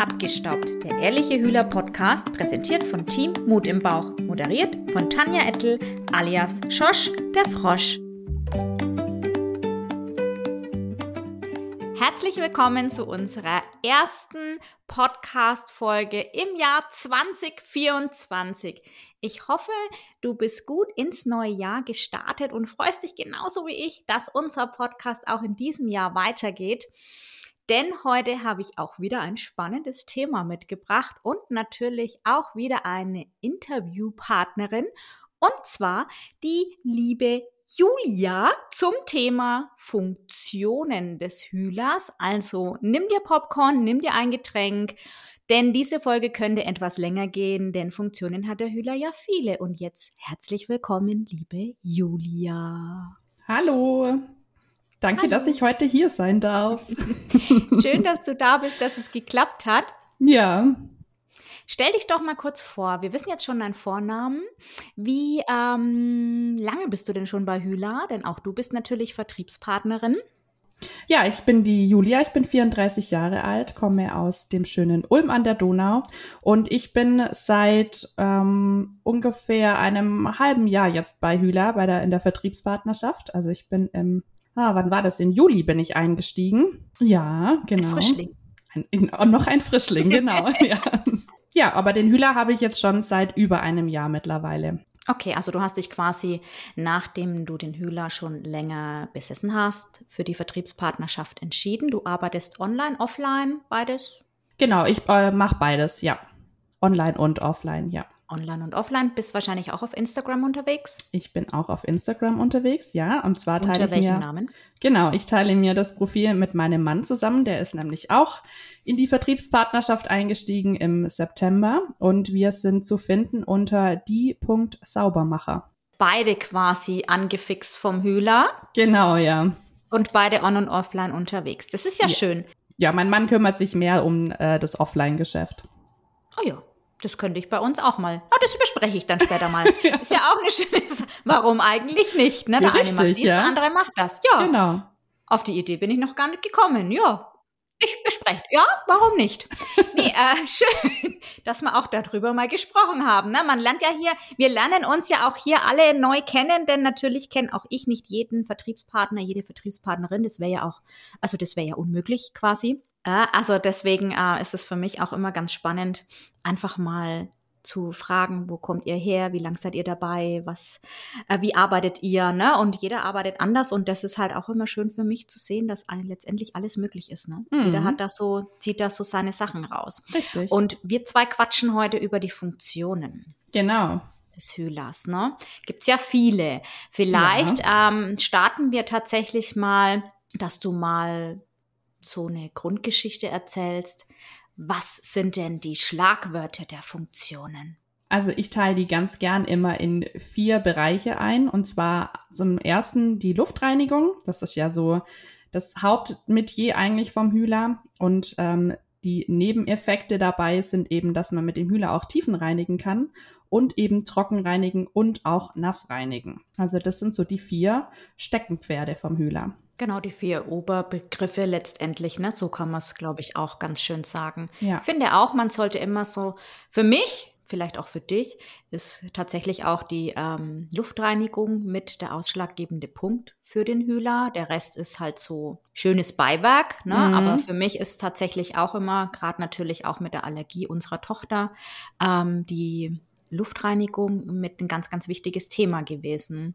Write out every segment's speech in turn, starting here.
Abgestaubt, der ehrliche Hühler-Podcast, präsentiert von Team Mut im Bauch, moderiert von Tanja Ettel alias Schosch, der Frosch. Herzlich willkommen zu unserer ersten Podcast-Folge im Jahr 2024. Ich hoffe, du bist gut ins neue Jahr gestartet und freust dich genauso wie ich, dass unser Podcast auch in diesem Jahr weitergeht. Denn heute habe ich auch wieder ein spannendes Thema mitgebracht und natürlich auch wieder eine Interviewpartnerin. Und zwar die liebe Julia zum Thema Funktionen des Hühlers. Also nimm dir Popcorn, nimm dir ein Getränk, denn diese Folge könnte etwas länger gehen, denn Funktionen hat der Hühler ja viele. Und jetzt herzlich willkommen, liebe Julia. Hallo. Danke, Hallo. dass ich heute hier sein darf. Schön, dass du da bist, dass es geklappt hat. Ja. Stell dich doch mal kurz vor. Wir wissen jetzt schon deinen Vornamen. Wie ähm, lange bist du denn schon bei Hüla? Denn auch du bist natürlich Vertriebspartnerin. Ja, ich bin die Julia, ich bin 34 Jahre alt, komme aus dem schönen Ulm an der Donau und ich bin seit ähm, ungefähr einem halben Jahr jetzt bei Hüla, bei der, in der Vertriebspartnerschaft. Also ich bin im ah, wann war das? In Juli bin ich eingestiegen. Ja, genau. Ein Frischling. Ein, in, oh, noch ein Frischling, genau. ja. ja, aber den Hühler habe ich jetzt schon seit über einem Jahr mittlerweile. Okay, also du hast dich quasi, nachdem du den Hühler schon länger besessen hast, für die Vertriebspartnerschaft entschieden. Du arbeitest online, offline, beides? Genau, ich äh, mache beides, ja. Online und offline, ja. Online und offline. Bist wahrscheinlich auch auf Instagram unterwegs? Ich bin auch auf Instagram unterwegs, ja. Und zwar teile Unter ich welchem mir. Namen? Genau, ich teile mir das Profil mit meinem Mann zusammen. Der ist nämlich auch in die Vertriebspartnerschaft eingestiegen im September. Und wir sind zu finden unter die.saubermacher. Beide quasi angefixt vom Hühler. Genau, ja. Und beide on und offline unterwegs. Das ist ja, ja. schön. Ja, mein Mann kümmert sich mehr um äh, das Offline-Geschäft. Oh ja, das könnte ich bei uns auch mal. Ah, das bespreche ich dann später mal. ja. Ist ja auch eine schöne Sache. Warum eigentlich nicht? Ne? Der ja, eine macht dies, ja. der andere macht das. Ja. Genau. Auf die Idee bin ich noch gar nicht gekommen. Ja. Ich bespreche. Ja, warum nicht? Nee, äh, schön, dass wir auch darüber mal gesprochen haben. Ne? Man lernt ja hier, wir lernen uns ja auch hier alle neu kennen, denn natürlich kenne auch ich nicht jeden Vertriebspartner, jede Vertriebspartnerin. Das wäre ja auch, also das wäre ja unmöglich quasi. Ja, also deswegen äh, ist es für mich auch immer ganz spannend, einfach mal zu fragen, wo kommt ihr her, wie lang seid ihr dabei, was, äh, wie arbeitet ihr, ne? Und jeder arbeitet anders und das ist halt auch immer schön für mich zu sehen, dass ein, letztendlich alles möglich ist, ne? Mhm. Jeder hat da so, zieht da so seine Sachen raus. Richtig. Und wir zwei quatschen heute über die Funktionen. Genau des Hühlers. Ne? Gibt es ja viele. Vielleicht ja. Ähm, starten wir tatsächlich mal, dass du mal so eine Grundgeschichte erzählst. Was sind denn die Schlagwörter der Funktionen? Also ich teile die ganz gern immer in vier Bereiche ein. Und zwar zum ersten die Luftreinigung. Das ist ja so das Hauptmetier eigentlich vom Hühler. Und ähm, die Nebeneffekte dabei sind eben, dass man mit dem Hühler auch Tiefen reinigen kann und eben trocken reinigen und auch nass reinigen. Also das sind so die vier Steckenpferde vom Hühler. Genau, die vier Oberbegriffe letztendlich, ne? So kann man es, glaube ich, auch ganz schön sagen. Ja. Ich finde auch, man sollte immer so, für mich, vielleicht auch für dich, ist tatsächlich auch die ähm, Luftreinigung mit der ausschlaggebende Punkt für den Hühler. Der Rest ist halt so schönes Beiwerk, ne? Mhm. Aber für mich ist tatsächlich auch immer, gerade natürlich auch mit der Allergie unserer Tochter, ähm, die Luftreinigung mit ein ganz, ganz wichtiges Thema gewesen.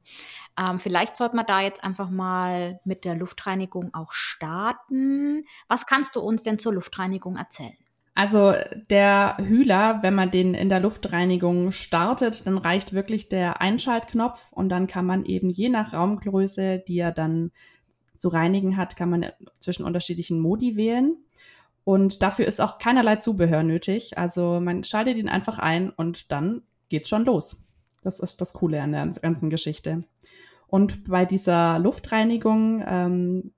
Ähm, vielleicht sollte man da jetzt einfach mal mit der Luftreinigung auch starten. Was kannst du uns denn zur Luftreinigung erzählen? Also der Hühler, wenn man den in der Luftreinigung startet, dann reicht wirklich der Einschaltknopf und dann kann man eben je nach Raumgröße, die er dann zu reinigen hat, kann man zwischen unterschiedlichen Modi wählen. Und dafür ist auch keinerlei Zubehör nötig. Also man schaltet ihn einfach ein und dann geht's schon los. Das ist das Coole an der ganzen Geschichte. Und bei dieser Luftreinigung ähm,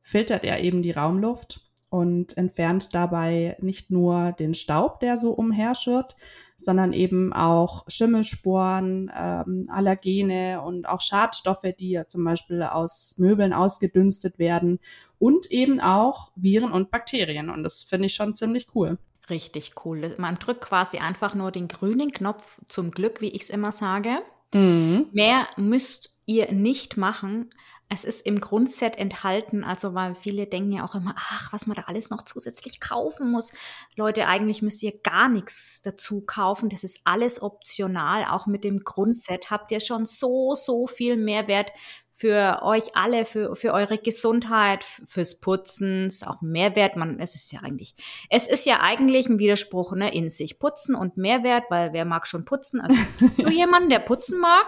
filtert er eben die Raumluft und entfernt dabei nicht nur den Staub, der so umherschirrt, sondern eben auch Schimmelsporen, ähm, Allergene und auch Schadstoffe, die ja zum Beispiel aus Möbeln ausgedünstet werden und eben auch Viren und Bakterien. Und das finde ich schon ziemlich cool. Richtig cool. Man drückt quasi einfach nur den grünen Knopf zum Glück, wie ich es immer sage. Mhm. Mehr müsst ihr nicht machen. Es ist im Grundset enthalten, also weil viele denken ja auch immer, ach, was man da alles noch zusätzlich kaufen muss. Leute, eigentlich müsst ihr gar nichts dazu kaufen. Das ist alles optional. Auch mit dem Grundset habt ihr schon so, so viel Mehrwert für euch alle, für, für eure Gesundheit, fürs Putzen, ist auch Mehrwert. Man, es ist ja eigentlich, es ist ja eigentlich ein Widerspruch, ne, in sich. Putzen und Mehrwert, weil wer mag schon putzen? Also, du jemanden, der putzen mag?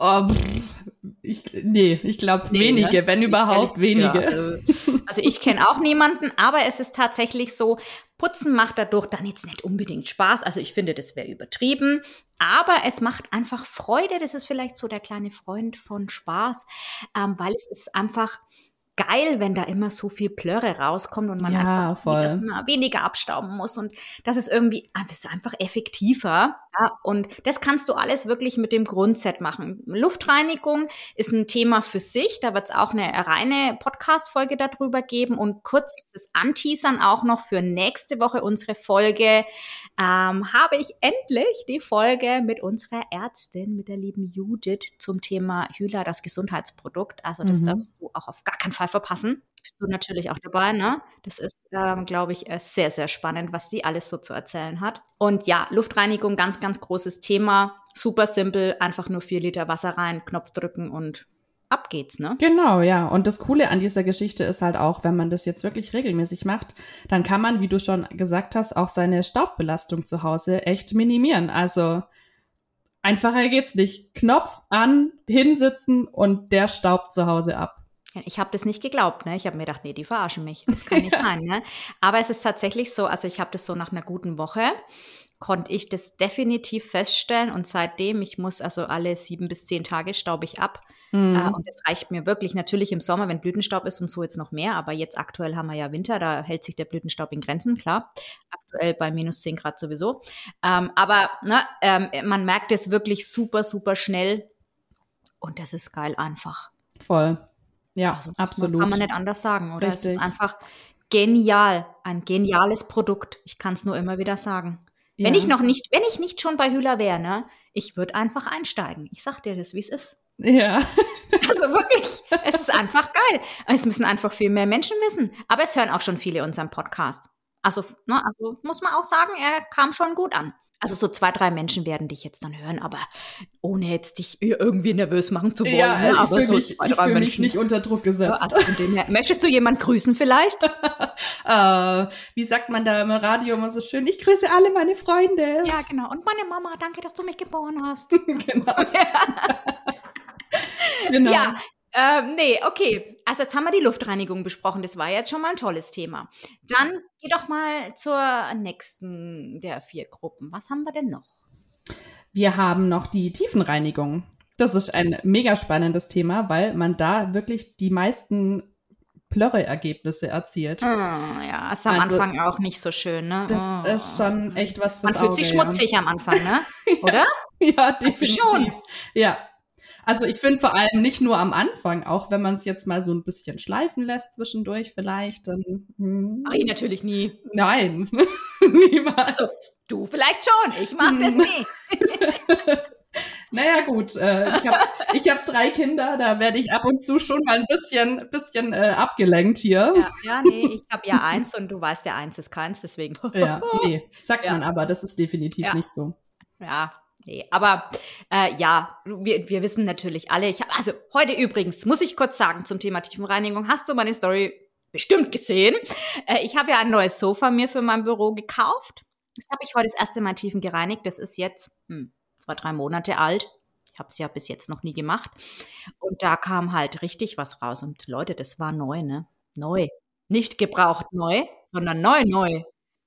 Oh, ich, nee, ich glaube nee, wenige, ne? wenn überhaupt Ehrlich, wenige. Ja, also ich kenne auch niemanden, aber es ist tatsächlich so, Putzen macht dadurch dann jetzt nicht unbedingt Spaß. Also ich finde, das wäre übertrieben. Aber es macht einfach Freude. Das ist vielleicht so der kleine Freund von Spaß, ähm, weil es ist einfach geil, wenn da immer so viel Plörre rauskommt und man ja, einfach voll. dass man weniger abstauben muss und das ist irgendwie das ist einfach effektiver. Ja, und das kannst du alles wirklich mit dem Grundset machen. Luftreinigung ist ein Thema für sich. Da wird es auch eine reine Podcast-Folge darüber geben und kurz das Anteasern auch noch für nächste Woche unsere Folge ähm, habe ich endlich die Folge mit unserer Ärztin, mit der lieben Judith zum Thema Hühler, das Gesundheitsprodukt. Also das mhm. darfst du auch auf gar keinen Fall verpassen. Bist du natürlich auch dabei, ne? Das ist, ähm, glaube ich, äh, sehr, sehr spannend, was die alles so zu erzählen hat. Und ja, Luftreinigung, ganz, ganz großes Thema. Super simpel, einfach nur vier Liter Wasser rein, Knopf drücken und ab geht's, ne? Genau, ja. Und das Coole an dieser Geschichte ist halt auch, wenn man das jetzt wirklich regelmäßig macht, dann kann man, wie du schon gesagt hast, auch seine Staubbelastung zu Hause echt minimieren. Also einfacher geht's nicht. Knopf an, hinsitzen und der staubt zu Hause ab. Ich habe das nicht geglaubt, ne? Ich habe mir gedacht, nee, die verarschen mich. Das kann nicht ja. sein, ne? Aber es ist tatsächlich so, also ich habe das so nach einer guten Woche konnte ich das definitiv feststellen und seitdem, ich muss also alle sieben bis zehn Tage staube ich ab. Mhm. Äh, und das reicht mir wirklich. Natürlich im Sommer, wenn Blütenstaub ist und so jetzt noch mehr, aber jetzt aktuell haben wir ja Winter, da hält sich der Blütenstaub in Grenzen, klar. Aktuell bei minus zehn Grad sowieso. Ähm, aber ne, ähm, man merkt es wirklich super, super schnell und das ist geil einfach. Voll. Ja, also, absolut. Kann man nicht anders sagen, oder? Richtig. Es ist einfach genial, ein geniales Produkt. Ich kann es nur immer wieder sagen. Ja. Wenn ich noch nicht, wenn ich nicht schon bei Hüller wäre, ne, ich würde einfach einsteigen. Ich sag dir das, wie es ist. Ja. Also wirklich, es ist einfach geil. Es müssen einfach viel mehr Menschen wissen. Aber es hören auch schon viele unseren Podcast. Also, ne, also muss man auch sagen, er kam schon gut an. Also so zwei, drei Menschen werden dich jetzt dann hören, aber ohne jetzt dich irgendwie nervös machen zu wollen. Ja, ne? aber ich so mich, zwei, drei ich Menschen. mich nicht unter Druck gesetzt. Also von dem her, möchtest du jemand grüßen vielleicht? uh, wie sagt man da im Radio immer so schön? Ich grüße alle meine Freunde. Ja, genau. Und meine Mama, danke, dass du mich geboren hast. genau. genau. Ja, ähm, nee, okay. Also jetzt haben wir die Luftreinigung besprochen. Das war jetzt schon mal ein tolles Thema. Dann geh doch mal zur nächsten der vier Gruppen. Was haben wir denn noch? Wir haben noch die Tiefenreinigung. Das ist ein mega spannendes Thema, weil man da wirklich die meisten Plörre-Ergebnisse erzielt. Oh, ja, ist am also, Anfang auch nicht so schön, ne? Das oh. ist schon echt was fürs Man fühlt Auge, sich schmutzig ja. am Anfang, ne? Oder? ja, definitiv. schon. Ja, also ich finde vor allem nicht nur am Anfang, auch wenn man es jetzt mal so ein bisschen schleifen lässt zwischendurch vielleicht, dann. Hm. Mach ich natürlich nie. Nein, niemals. Also du vielleicht schon, ich mach das nie. Naja, gut. Äh, ich habe ich hab drei Kinder, da werde ich ab und zu schon mal ein bisschen, bisschen äh, abgelenkt hier. Ja, ja nee, ich habe ja eins und du weißt, der eins ist keins, deswegen. ja, nee, sagt ja. man aber, das ist definitiv ja. nicht so. Ja, Nee, aber äh, ja, wir, wir wissen natürlich alle. Ich habe also heute übrigens muss ich kurz sagen zum Thema Tiefenreinigung. Hast du meine Story bestimmt gesehen? Äh, ich habe ja ein neues Sofa mir für mein Büro gekauft. Das habe ich heute das erste Mal tiefen gereinigt. Das ist jetzt hm, zwei drei Monate alt. Ich habe es ja bis jetzt noch nie gemacht. Und da kam halt richtig was raus. Und Leute, das war neu, ne? Neu. Nicht gebraucht neu, sondern neu, neu.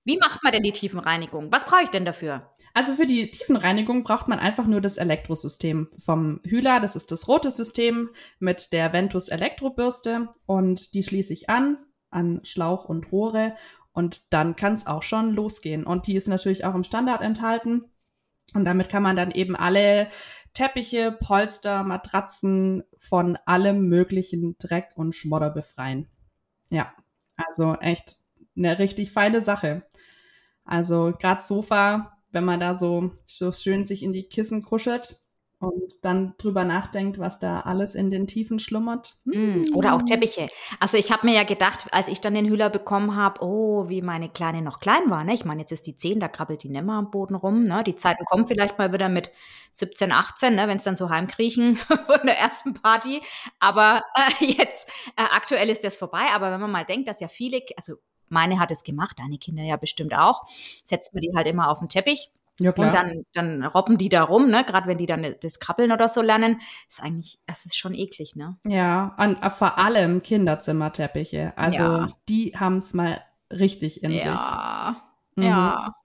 Wie macht man denn die Tiefenreinigung? Was brauche ich denn dafür? Also für die Tiefenreinigung braucht man einfach nur das Elektrosystem vom Hühler. Das ist das rote System mit der Ventus Elektrobürste und die schließe ich an an Schlauch und Rohre und dann kann es auch schon losgehen. Und die ist natürlich auch im Standard enthalten und damit kann man dann eben alle Teppiche, Polster, Matratzen von allem möglichen Dreck und Schmodder befreien. Ja, also echt eine richtig feine Sache. Also gerade Sofa, wenn man da so, so schön sich in die Kissen kuschelt, und dann drüber nachdenkt, was da alles in den Tiefen schlummert. Mm, oder auch Teppiche. Also ich habe mir ja gedacht, als ich dann den Hühler bekommen habe, oh, wie meine Kleine noch klein war. Ne? Ich meine, jetzt ist die 10, da krabbelt die nimmer am Boden rum. Ne? Die Zeiten kommen vielleicht mal wieder mit 17, 18, ne? wenn es dann so heimkriechen von der ersten Party. Aber äh, jetzt, äh, aktuell ist das vorbei. Aber wenn man mal denkt, dass ja viele, also meine hat es gemacht, deine Kinder ja bestimmt auch, setzt man die halt immer auf den Teppich ja, klar. Und dann, dann robben die da rum, ne? Gerade wenn die dann das Krabbeln oder so lernen, ist eigentlich, es ist schon eklig, ne? Ja, und äh, vor allem Kinderzimmerteppiche. Also ja. die haben es mal richtig in ja. sich. Ja. Mhm. Ja.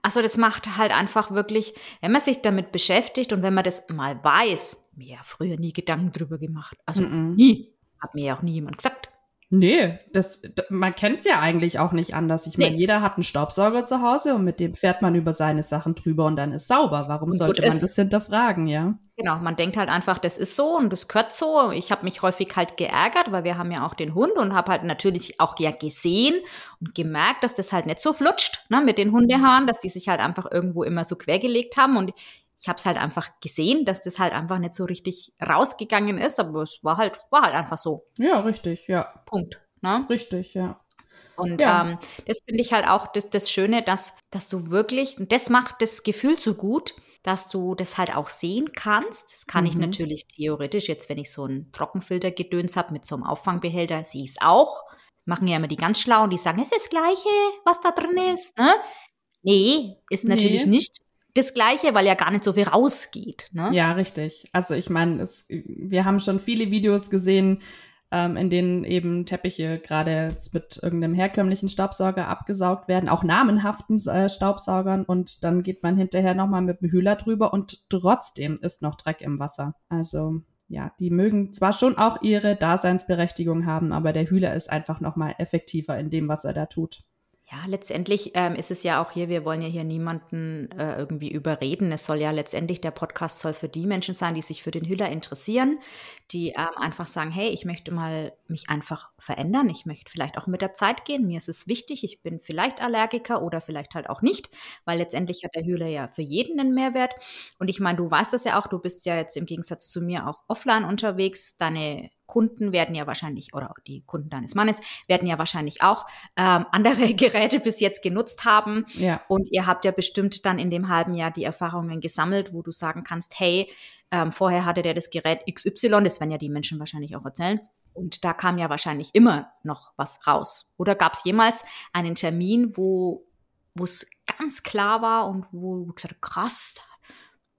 Also das macht halt einfach wirklich, wenn man sich damit beschäftigt und wenn man das mal weiß, mir ja früher nie Gedanken drüber gemacht. Also mhm. nie. Hat mir ja auch nie jemand gesagt. Nee, das, man kennt es ja eigentlich auch nicht anders. Ich nee. meine, jeder hat einen Staubsauger zu Hause und mit dem fährt man über seine Sachen drüber und dann ist sauber. Warum und sollte man ist. das hinterfragen, ja? Genau, man denkt halt einfach, das ist so und das gehört so. Ich habe mich häufig halt geärgert, weil wir haben ja auch den Hund und habe halt natürlich auch ja gesehen und gemerkt, dass das halt nicht so flutscht ne, mit den Hundehaaren, dass die sich halt einfach irgendwo immer so quergelegt haben und ich habe es halt einfach gesehen, dass das halt einfach nicht so richtig rausgegangen ist, aber es war halt, war halt einfach so. Ja, richtig, ja. Punkt. Ne? Richtig, ja. Und ja. ähm, das finde ich halt auch das, das Schöne, dass, dass du wirklich, und das macht das Gefühl so gut, dass du das halt auch sehen kannst. Das kann mhm. ich natürlich theoretisch, jetzt wenn ich so einen Trockenfiltergedöns habe mit so einem Auffangbehälter, sehe ich es auch. Machen ja immer die ganz Schlauen, die sagen, es ist das Gleiche, was da drin ist. Ne? Nee, ist natürlich nee. nicht das Gleiche, weil ja gar nicht so viel rausgeht. Ne? Ja, richtig. Also ich meine, wir haben schon viele Videos gesehen, ähm, in denen eben Teppiche gerade mit irgendeinem herkömmlichen Staubsauger abgesaugt werden, auch namenhaften äh, Staubsaugern und dann geht man hinterher nochmal mit dem Hühler drüber und trotzdem ist noch Dreck im Wasser. Also ja, die mögen zwar schon auch ihre Daseinsberechtigung haben, aber der Hühler ist einfach nochmal effektiver in dem, was er da tut. Ja, letztendlich ähm, ist es ja auch hier, wir wollen ja hier niemanden äh, irgendwie überreden. Es soll ja letztendlich, der Podcast soll für die Menschen sein, die sich für den Hüller interessieren, die ähm, einfach sagen, hey, ich möchte mal mich einfach verändern. Ich möchte vielleicht auch mit der Zeit gehen. Mir ist es wichtig, ich bin vielleicht Allergiker oder vielleicht halt auch nicht, weil letztendlich hat der Hüller ja für jeden einen Mehrwert. Und ich meine, du weißt das ja auch, du bist ja jetzt im Gegensatz zu mir auch offline unterwegs. Deine Kunden werden ja wahrscheinlich, oder die Kunden deines Mannes werden ja wahrscheinlich auch ähm, andere Geräte bis jetzt genutzt haben. Ja. Und ihr habt ja bestimmt dann in dem halben Jahr die Erfahrungen gesammelt, wo du sagen kannst, hey, ähm, vorher hatte der das Gerät XY, das werden ja die Menschen wahrscheinlich auch erzählen. Und da kam ja wahrscheinlich immer noch was raus. Oder gab es jemals einen Termin, wo wo es ganz klar war und wo du gesagt hast, krass,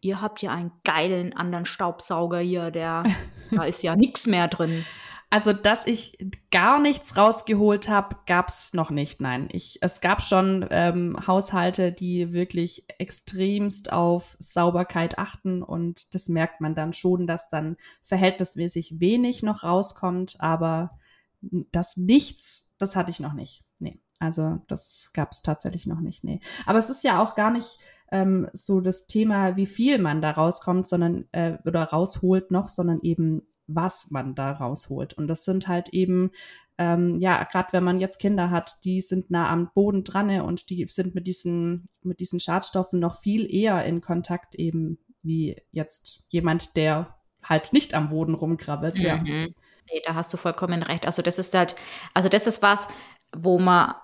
ihr habt ja einen geilen anderen Staubsauger hier, der, da ist ja nichts mehr drin. Also, dass ich gar nichts rausgeholt habe, gab es noch nicht. Nein, ich, es gab schon ähm, Haushalte, die wirklich extremst auf Sauberkeit achten und das merkt man dann schon, dass dann verhältnismäßig wenig noch rauskommt, aber das Nichts, das hatte ich noch nicht. Nee, also das gab es tatsächlich noch nicht. Nee, aber es ist ja auch gar nicht ähm, so das Thema, wie viel man da rauskommt, sondern äh, oder rausholt noch, sondern eben was man da rausholt. Und das sind halt eben, ähm, ja, gerade wenn man jetzt Kinder hat, die sind nah am Boden dran und die sind mit diesen, mit diesen Schadstoffen noch viel eher in Kontakt eben wie jetzt jemand, der halt nicht am Boden rumkrabbelt. Mhm. Ja. Nee, da hast du vollkommen recht. Also das ist halt, also das ist was, wo man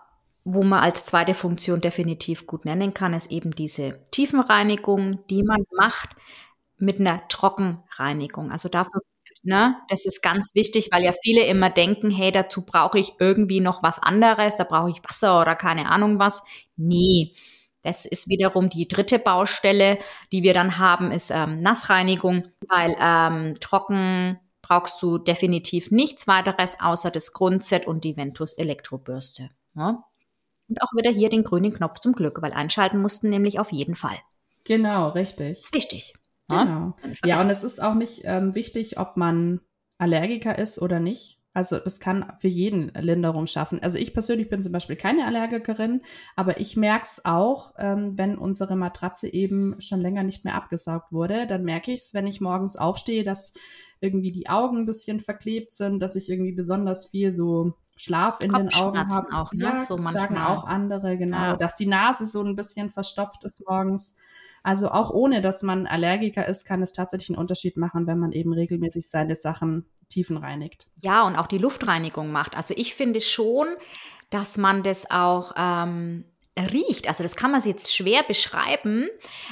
wo man als zweite Funktion definitiv gut nennen kann, ist eben diese Tiefenreinigung, die man macht mit einer Trockenreinigung. Also dafür, ne, das ist ganz wichtig, weil ja viele immer denken, hey, dazu brauche ich irgendwie noch was anderes, da brauche ich Wasser oder keine Ahnung was. Nee. Das ist wiederum die dritte Baustelle, die wir dann haben, ist ähm, Nassreinigung, weil ähm, trocken brauchst du definitiv nichts weiteres außer das Grundset und die Ventus Elektrobürste. Ja? Und auch wieder hier den grünen Knopf zum Glück, weil einschalten mussten nämlich auf jeden Fall. Genau, richtig. ist wichtig. Genau. Ja, und es ist auch nicht ähm, wichtig, ob man Allergiker ist oder nicht. Also das kann für jeden Linderung schaffen. Also ich persönlich bin zum Beispiel keine Allergikerin, aber ich merke es auch, ähm, wenn unsere Matratze eben schon länger nicht mehr abgesaugt wurde. Dann merke ich es, wenn ich morgens aufstehe, dass irgendwie die Augen ein bisschen verklebt sind, dass ich irgendwie besonders viel so Schlaf in den Augen habe. auch, ne? Ja, so sagen manchmal. auch andere, genau, Ja. dass die Nase so ein bisschen verstopft ist morgens. Also auch ohne, dass man Allergiker ist, kann es tatsächlich einen Unterschied machen, wenn man eben regelmäßig seine Sachen tiefenreinigt. Ja, und auch die Luftreinigung macht. Also ich finde schon, dass man das auch ähm, riecht. Also das kann man jetzt schwer beschreiben,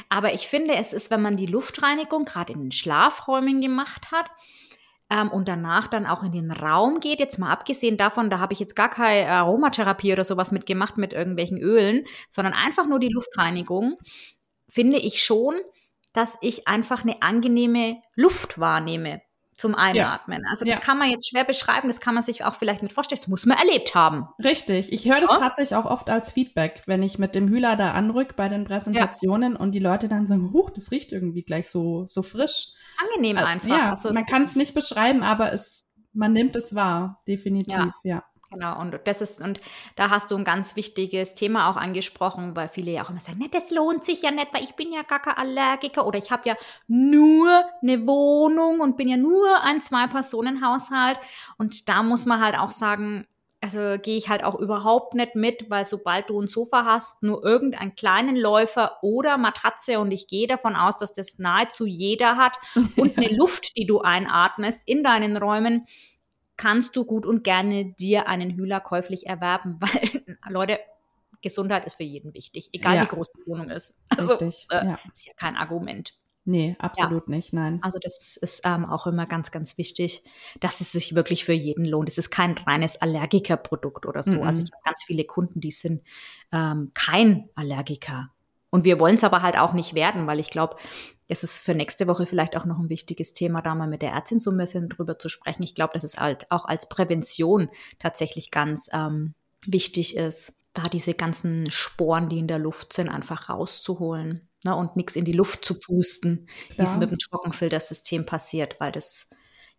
aber ich finde, es ist, wenn man die Luftreinigung gerade in den Schlafräumen gemacht hat ähm, und danach dann auch in den Raum geht, jetzt mal abgesehen davon, da habe ich jetzt gar keine Aromatherapie oder sowas mitgemacht mit irgendwelchen Ölen, sondern einfach nur die Luftreinigung, finde ich schon, dass ich einfach eine angenehme Luft wahrnehme zum Einatmen. Also das Ja. kann man jetzt schwer beschreiben, das kann man sich auch vielleicht nicht vorstellen, das muss man erlebt haben. Richtig. Ich höre das Ja. tatsächlich auch oft als Feedback, wenn ich mit dem Hühler da anrück bei den Präsentationen und die Leute dann sagen, huch, das riecht irgendwie gleich so, so frisch. Angenehm Also, einfach. Ja, Also man kann es nicht beschreiben, aber es, man nimmt es wahr, definitiv, ja. Genau, und das ist, und da hast du ein ganz wichtiges Thema auch angesprochen, weil viele ja auch immer sagen, ne, das lohnt sich ja nicht, weil ich bin ja gar kein Allergiker oder ich habe ja nur eine Wohnung und bin ja nur ein Zwei-Personen-Haushalt. Und da muss man halt auch sagen, also gehe ich halt auch überhaupt nicht mit, weil sobald du ein Sofa hast, nur irgendeinen kleinen Läufer oder Matratze und ich gehe davon aus, dass das nahezu jeder hat und eine Luft, die du einatmest in deinen Räumen, kannst du gut und gerne dir einen Hühler käuflich erwerben, weil, Leute, Gesundheit ist für jeden wichtig, egal Ja. wie groß die Wohnung ist. Also, Richtig. äh, ja. ist ja kein Argument. Nee, absolut nicht, nein. Also das ist ähm, auch immer ganz, ganz wichtig, dass es sich wirklich für jeden lohnt. Es ist kein reines Allergikerprodukt oder so. Mhm. Also ich habe ganz viele Kunden, die sind ähm, kein Allergiker. Und wir wollen es aber halt auch nicht werden, weil ich glaube, das ist für nächste Woche vielleicht auch noch ein wichtiges Thema, da mal mit der Ärztin so ein bisschen drüber zu sprechen. Ich glaube, dass es halt auch als Prävention tatsächlich ganz ähm, wichtig ist, da diese ganzen Sporen, die in der Luft sind, einfach rauszuholen ne, und nichts in die Luft zu pusten, wie es mit dem Trockenfiltersystem passiert, weil das,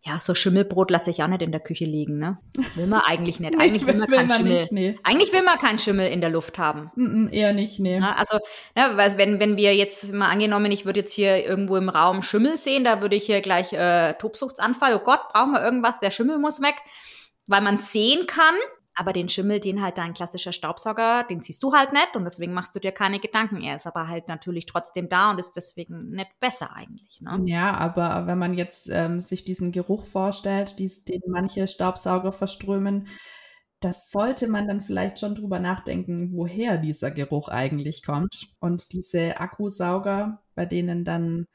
ja, so Schimmelbrot lasse ich auch nicht in der Küche liegen, ne? Will man eigentlich nicht. Eigentlich will man keinen Schimmel. nicht, nee. Eigentlich will man keinen Schimmel in der Luft haben. Mm, mm, eher nicht, nee. Ne? Also, ne, weil wenn, wenn wir jetzt mal angenommen, ich würde jetzt hier irgendwo im Raum Schimmel sehen, da würde ich hier gleich äh, Tobsuchtsanfall, oh Gott, brauchen wir irgendwas, der Schimmel muss weg, weil man sehen kann, aber den Schimmel, den halt dein klassischer Staubsauger, den siehst du halt nicht und deswegen machst du dir keine Gedanken. Er ist aber halt natürlich trotzdem da und ist deswegen nicht besser eigentlich. Ne? Ja, aber wenn man jetzt ähm, sich diesen Geruch vorstellt, dies, den manche Staubsauger verströmen, das sollte man dann vielleicht schon drüber nachdenken, woher dieser Geruch eigentlich kommt. Und diese Akkusauger, bei denen dann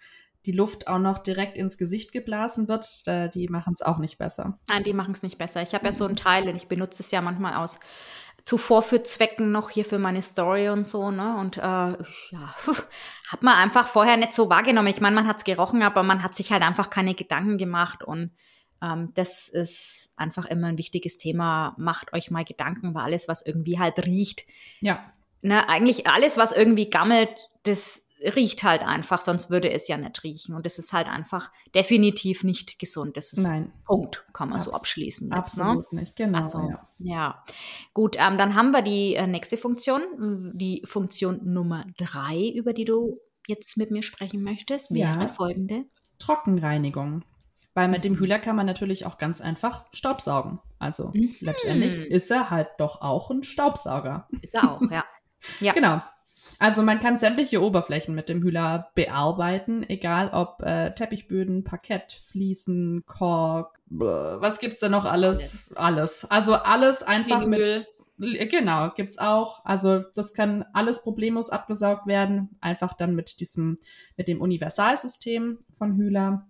die Luft auch noch direkt ins Gesicht geblasen wird, äh, die machen es auch nicht besser. Nein, die machen es nicht besser. Ich habe ja so ein Teil und ich benutze es ja manchmal aus zu Vorführzwecken noch hier für meine Story und so, ne? Und äh, ja, hat man einfach vorher nicht so wahrgenommen. Ich meine, man hat es gerochen, aber man hat sich halt einfach keine Gedanken gemacht und ähm, das ist einfach immer ein wichtiges Thema. Macht euch mal Gedanken, weil alles, was irgendwie halt riecht, Ja, ne, eigentlich alles, was irgendwie gammelt, das riecht halt einfach, sonst würde es ja nicht riechen. Und das ist halt einfach definitiv nicht gesund. Das ist nein, Punkt, kann man so Abs- abschließen jetzt, ne? absolut nicht. Genau. Also, ja. ja. Gut, ähm, dann haben wir die äh, nächste Funktion, die Funktion Nummer drei, über die du jetzt mit mir sprechen möchtest, wäre Ja. folgende. Trockenreinigung. Weil mit dem Hühler kann man natürlich auch ganz einfach Staubsaugen. Also Mhm. letztendlich ist er halt doch auch ein Staubsauger. Ist er auch, ja. Ja. Genau. Also man kann sämtliche Oberflächen mit dem Hühler bearbeiten, egal ob äh, Teppichböden, Parkett, Fliesen, Kork, bläh, was gibt's da noch alles? Alles. Also alles einfach Vinyl. mit genau, gibt's auch. Also das kann alles problemlos abgesaugt werden, einfach dann mit diesem mit dem Universalsystem von Hühler.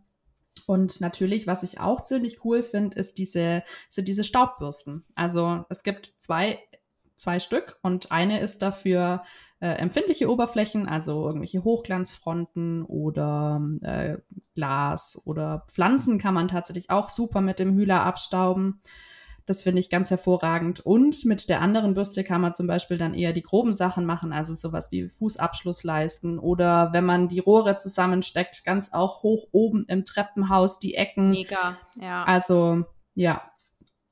Und natürlich, was ich auch ziemlich cool finde, ist diese, sind diese Staubbürsten. Also es gibt zwei, zwei Stück und eine ist dafür äh, empfindliche Oberflächen, also irgendwelche Hochglanzfronten oder äh, Glas oder Pflanzen kann man tatsächlich auch super mit dem Hühler abstauben. Das finde ich ganz hervorragend. Und mit der anderen Bürste kann man zum Beispiel dann eher die groben Sachen machen, also sowas wie Fußabschlussleisten oder wenn man die Rohre zusammensteckt, ganz auch hoch oben im Treppenhaus die Ecken. Mega, ja. Also ja,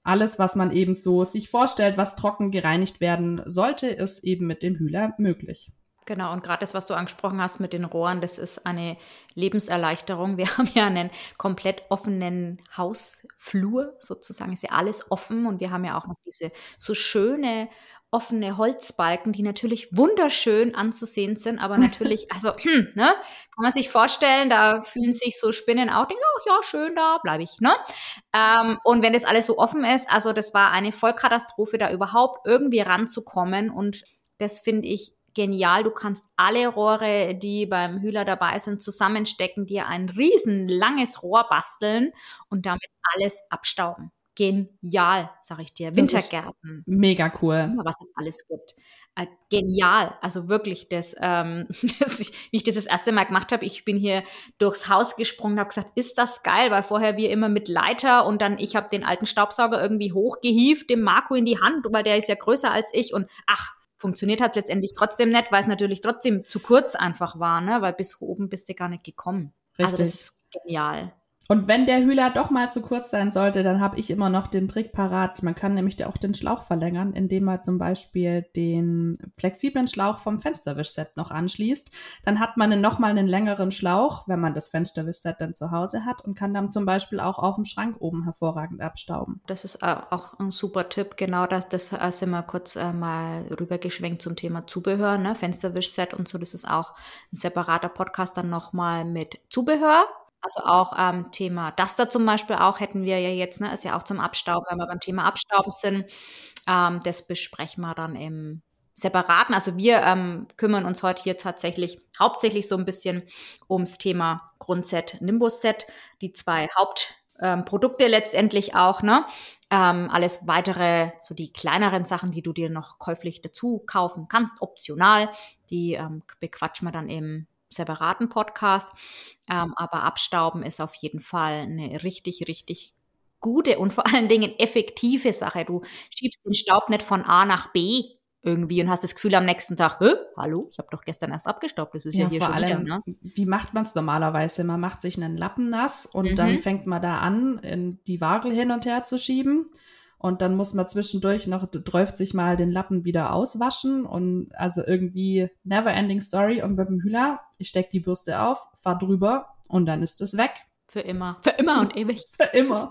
alles, was man eben so sich vorstellt, was trocken gereinigt werden sollte, ist eben mit dem Hühler möglich. Genau, und gerade das, was du angesprochen hast mit den Rohren, das ist eine Lebenserleichterung. Wir haben ja einen komplett offenen Hausflur sozusagen, ist ja alles offen und wir haben ja auch noch diese so schöne offene Holzbalken, die natürlich wunderschön anzusehen sind, aber natürlich, also, hm, ne, kann man sich vorstellen, da fühlen sich so Spinnen auch, denken, ach ja, schön, da bleibe ich, ne? Ähm, und wenn das alles so offen ist, also das war eine Vollkatastrophe, da überhaupt irgendwie ranzukommen und das finde ich genial. Du kannst alle Rohre, die beim Hühler dabei sind, zusammenstecken, dir ein riesen langes Rohr basteln und damit alles abstauben. Genial, sag ich dir. Wintergärten. Mega cool. Was es alles gibt. Äh, genial. Also wirklich, das, ähm, das, wie ich das das erste Mal gemacht habe, ich bin hier durchs Haus gesprungen, habe gesagt, ist das geil, weil vorher wir immer mit Leiter und dann ich habe den alten Staubsauger irgendwie hochgehieft, dem Marco in die Hand, weil der ist ja größer als ich und ach, funktioniert hat letztendlich trotzdem nicht, weil es natürlich trotzdem zu kurz einfach war, ne? weil bis oben bist du gar nicht gekommen. Richtig. Also das ist genial. Und wenn der Hühler doch mal zu kurz sein sollte, dann habe ich immer noch den Trick parat. Man kann nämlich auch den Schlauch verlängern, indem man zum Beispiel den flexiblen Schlauch vom Fensterwischset noch anschließt. Dann hat man nochmal einen längeren Schlauch, wenn man das Fensterwischset dann zu Hause hat und kann dann zum Beispiel auch auf dem Schrank oben hervorragend abstauben. Das ist auch ein super Tipp. Genau das, das äh, sind wir kurz äh, mal rübergeschwenkt zum Thema Zubehör, ne? Fensterwischset und so. Das ist auch ein separater Podcast dann nochmal mit Zubehör also auch ähm, Thema Duster zum Beispiel auch hätten wir ja jetzt, ne, ist ja auch zum Abstauben, wenn wir beim Thema Abstauben sind. Ähm, das besprechen wir dann im separaten. Also wir ähm, kümmern uns heute hier tatsächlich hauptsächlich so ein bisschen ums Thema Grundset, Nimbus Set, die zwei Hauptprodukte ähm, letztendlich auch, ne? Ähm, alles weitere, so die kleineren Sachen, die du dir noch käuflich dazu kaufen kannst, optional, die ähm, bequatschen wir dann im separaten Podcast. Ähm, aber Abstauben ist auf jeden Fall eine richtig, richtig gute und vor allen Dingen effektive Sache. Du schiebst den Staub nicht von A nach B irgendwie und hast das Gefühl am nächsten Tag, Hä? hallo, ich habe doch gestern erst abgestaubt, das ist ja, ja hier schon allem, wieder. Ne? Wie macht man es normalerweise? Man macht sich einen Lappen nass und mhm. dann fängt man da an, in die Wagel hin und her zu schieben. Und dann muss man zwischendurch noch 30 Mal den Lappen wieder auswaschen und also irgendwie never ending story. Und mit dem Hühler, ich steck die Bürste auf, fahr drüber und dann ist es weg. Für immer. Für immer und ewig. Für immer.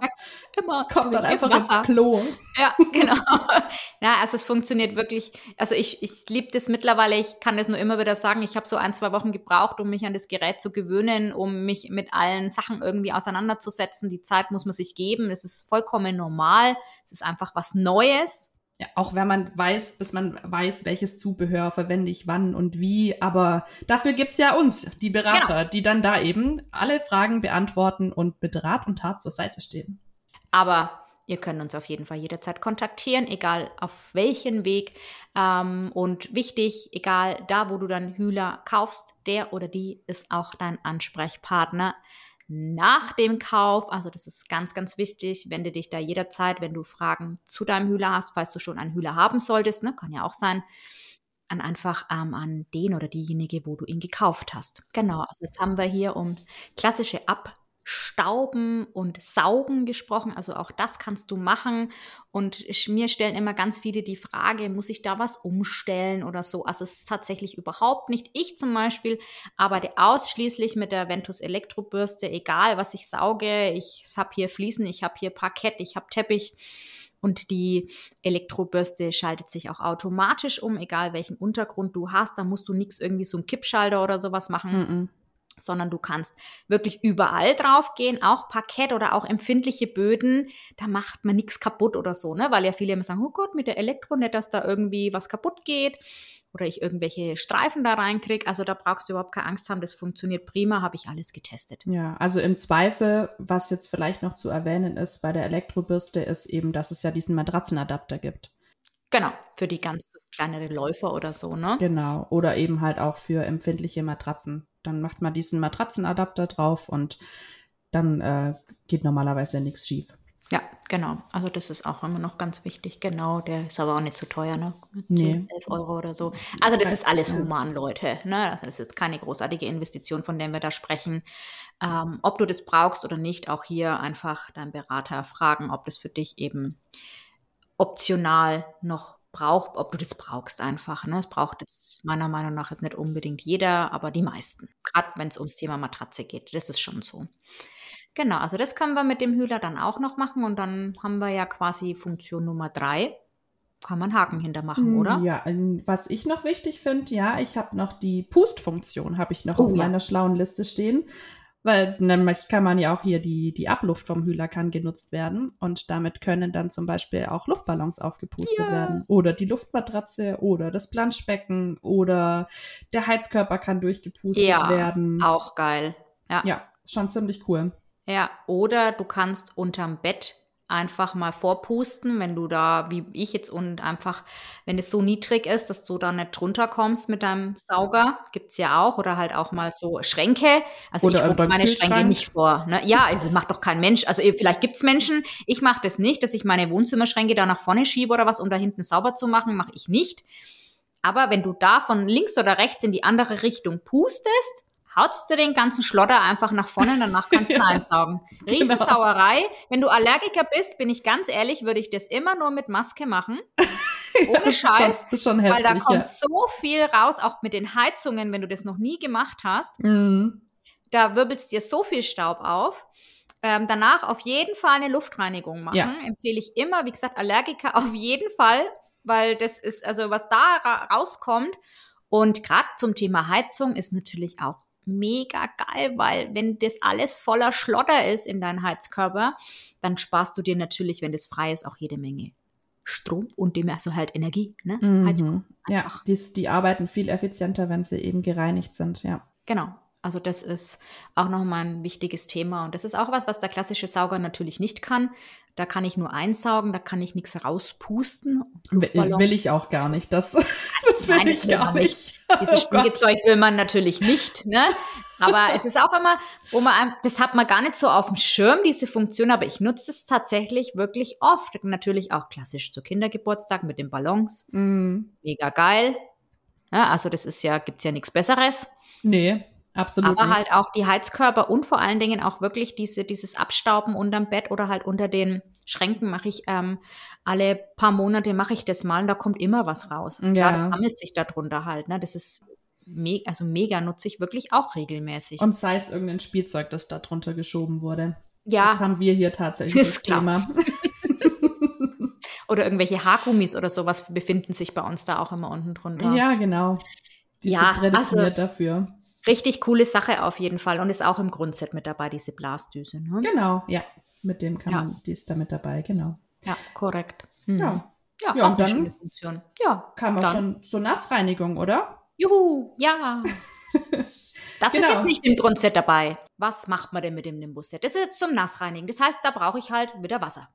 Immer. Es kommt dann einfach ins Klo. Ja, genau. ja, also es funktioniert wirklich. Also ich, ich liebe das mittlerweile. Ich kann das nur immer wieder sagen. Ich habe so ein, zwei Wochen gebraucht, um mich an das Gerät zu gewöhnen, um mich mit allen Sachen irgendwie auseinanderzusetzen. Die Zeit muss man sich geben. Es ist vollkommen normal. Es ist einfach was Neues. Ja, auch wenn man weiß, bis man weiß, welches Zubehör verwende ich wann und wie. Aber dafür gibt's ja uns, die Berater, genau. die dann da eben alle Fragen beantworten und mit Rat und Tat zur Seite stehen. Aber ihr könnt uns auf jeden Fall jederzeit kontaktieren, egal auf welchen Weg. Ähm, und wichtig, egal da, wo du dann Hühler kaufst, der oder die ist auch dein Ansprechpartner nach dem Kauf. Also das ist ganz, ganz wichtig. Wende dich da jederzeit, wenn du Fragen zu deinem Hühler hast, falls du schon einen Hühler haben solltest, ne, kann ja auch sein, an einfach ähm, an den oder diejenige, wo du ihn gekauft hast. Genau, also jetzt haben wir hier um klassische Ab Stauben und Saugen gesprochen. Also auch das kannst du machen. Und mir stellen immer ganz viele die Frage, muss ich da was umstellen oder so? Also es ist tatsächlich überhaupt nicht. Ich zum Beispiel arbeite ausschließlich mit der Ventus Elektrobürste, egal was ich sauge. Ich habe hier Fliesen, ich habe hier Parkett, ich habe Teppich. Und die Elektrobürste schaltet sich auch automatisch um, egal welchen Untergrund du hast. Da musst du nichts irgendwie so ein Kippschalter oder sowas machen. Mm -mm sondern du kannst wirklich überall drauf gehen, auch Parkett oder auch empfindliche Böden, da macht man nichts kaputt oder so, ne? Weil ja viele immer sagen, oh Gott, mit der Elektro nicht, dass da irgendwie was kaputt geht oder ich irgendwelche Streifen da reinkriege. Also da brauchst du überhaupt keine Angst haben, das funktioniert prima, habe ich alles getestet. Ja, also im Zweifel, was jetzt vielleicht noch zu erwähnen ist bei der Elektrobürste, ist eben, dass es ja diesen Matratzenadapter gibt. Genau, für die ganz kleinere Läufer oder so, ne? Genau, oder eben halt auch für empfindliche Matratzen. Dann macht man diesen Matratzenadapter drauf und dann äh, geht normalerweise nichts schief. Ja, genau. Also das ist auch immer noch ganz wichtig. Genau, der ist aber auch nicht so teuer, ne? Mit nee. 11 Euro oder so. Also das ist alles human, Leute. Ne? Das ist jetzt keine großartige Investition, von der wir da sprechen. Ähm, ob du das brauchst oder nicht, auch hier einfach deinen Berater fragen, ob das für dich eben optional noch braucht, ob du das brauchst einfach. Ne? Es braucht es meiner Meinung nach nicht unbedingt jeder, aber die meisten. Gerade wenn es ums Thema Matratze geht. Das ist schon so. Genau, also das können wir mit dem Hühler dann auch noch machen und dann haben wir ja quasi Funktion Nummer drei. Kann man Haken hintermachen, oder? Ja, was ich noch wichtig finde, ja, ich habe noch die Pustfunktion, habe ich noch Oh, auf ja. meiner schlauen Liste stehen. Weil nämlich kann man ja auch hier die, die Abluft vom Hühler kann genutzt werden und damit können dann zum Beispiel auch Luftballons aufgepustet Ja. werden. Oder die Luftmatratze oder das Planschbecken oder der Heizkörper kann durchgepustet Ja, werden. Auch geil. Ja. Ja, schon ziemlich cool. Ja, oder du kannst unterm Bett einfach mal vorpusten, wenn du da, wie ich jetzt, und einfach, wenn es so niedrig ist, dass du da nicht drunter kommst mit deinem Sauger, gibt's ja auch, oder halt auch mal so Schränke. Also Oder ich rufe meine Schränke nicht vor. Ne? Ja, also macht doch kein Mensch. Also vielleicht gibt's Menschen, ich mache das nicht, dass ich meine Wohnzimmerschränke da nach vorne schiebe oder was, um da hinten sauber zu machen, mache ich nicht. Aber wenn du da von links oder rechts in die andere Richtung pustest, hautst du den ganzen Schlotter einfach nach vorne, danach kannst du ihn einsaugen. Riesensauerei. Wenn du Allergiker bist, bin ich ganz ehrlich, würde ich das immer nur mit Maske machen. Ohne Das ist schon- Scheiß. ist schon Weil da heftig. kommt ja. so viel raus, auch mit den Heizungen, wenn du das noch nie gemacht hast. Mhm. Da wirbelst dir so viel Staub auf. Ähm, danach auf jeden Fall eine Luftreinigung machen. Ja. Empfehle ich immer, wie gesagt, Allergiker auf jeden Fall, weil das ist, also was da ra rauskommt. Und gerade zum Thema Heizung ist natürlich auch mega geil, weil wenn das alles voller Schlotter ist in deinem Heizkörper, dann sparst du dir natürlich, wenn das frei ist, auch jede Menge Strom und dem also halt Energie, ne? Mhm. Ja, die, die arbeiten viel effizienter, wenn sie eben gereinigt sind, ja. Genau. Also das ist auch nochmal ein wichtiges Thema. Und das ist auch was, was der klassische Sauger natürlich nicht kann. Da kann ich nur einsaugen, da kann ich nichts rauspusten. Will, Luftballons. will ich auch gar nicht. Das, das will das ich will gar man nicht. Dieses Oh Gott. Spielzeug will man natürlich nicht, ne? Aber es ist auch immer, wo man, das hat man gar nicht so auf dem Schirm, diese Funktion, aber ich nutze es tatsächlich wirklich oft. Natürlich auch klassisch zu Kindergeburtstag mit den Ballons. Mhm. Mega geil. Ja, also das ist ja, gibt's ja nichts Besseres. Nee, absolut Aber nicht. halt auch die Heizkörper und vor allen Dingen auch wirklich diese, dieses Abstauben unterm Bett oder halt unter den Schränken mache ich ähm, alle paar Monate mache ich das mal und da kommt immer was raus. Und Klar, Ja. das sammelt sich da drunter halt. Ne? Das ist me also mega nutze ich wirklich auch regelmäßig. Und sei es irgendein Spielzeug, das da drunter geschoben wurde. Das ja, haben wir hier tatsächlich Ist das klar. Thema. oder irgendwelche Haargummis oder sowas befinden sich bei uns da auch immer unten drunter. Ja, genau. Die Ja, sind also- dafür. Richtig coole Sache auf jeden Fall und ist auch im Grundset mit dabei, diese Blasdüse. Ne? Genau, ja. Mit dem kann Ja. man, die ist da mit dabei, genau. Ja, korrekt. Mhm. Ja, ja, Ja, auch und eine dann schöne Funktion. Ja, kam auch Dann. schon zur Nassreinigung, oder? Juhu, ja. Das ist Genau. jetzt nicht im Grundset dabei. Was macht man denn mit dem Nimbus-Set? Das ist jetzt zum Nassreinigen. Das heißt, da brauche ich halt wieder Wasser.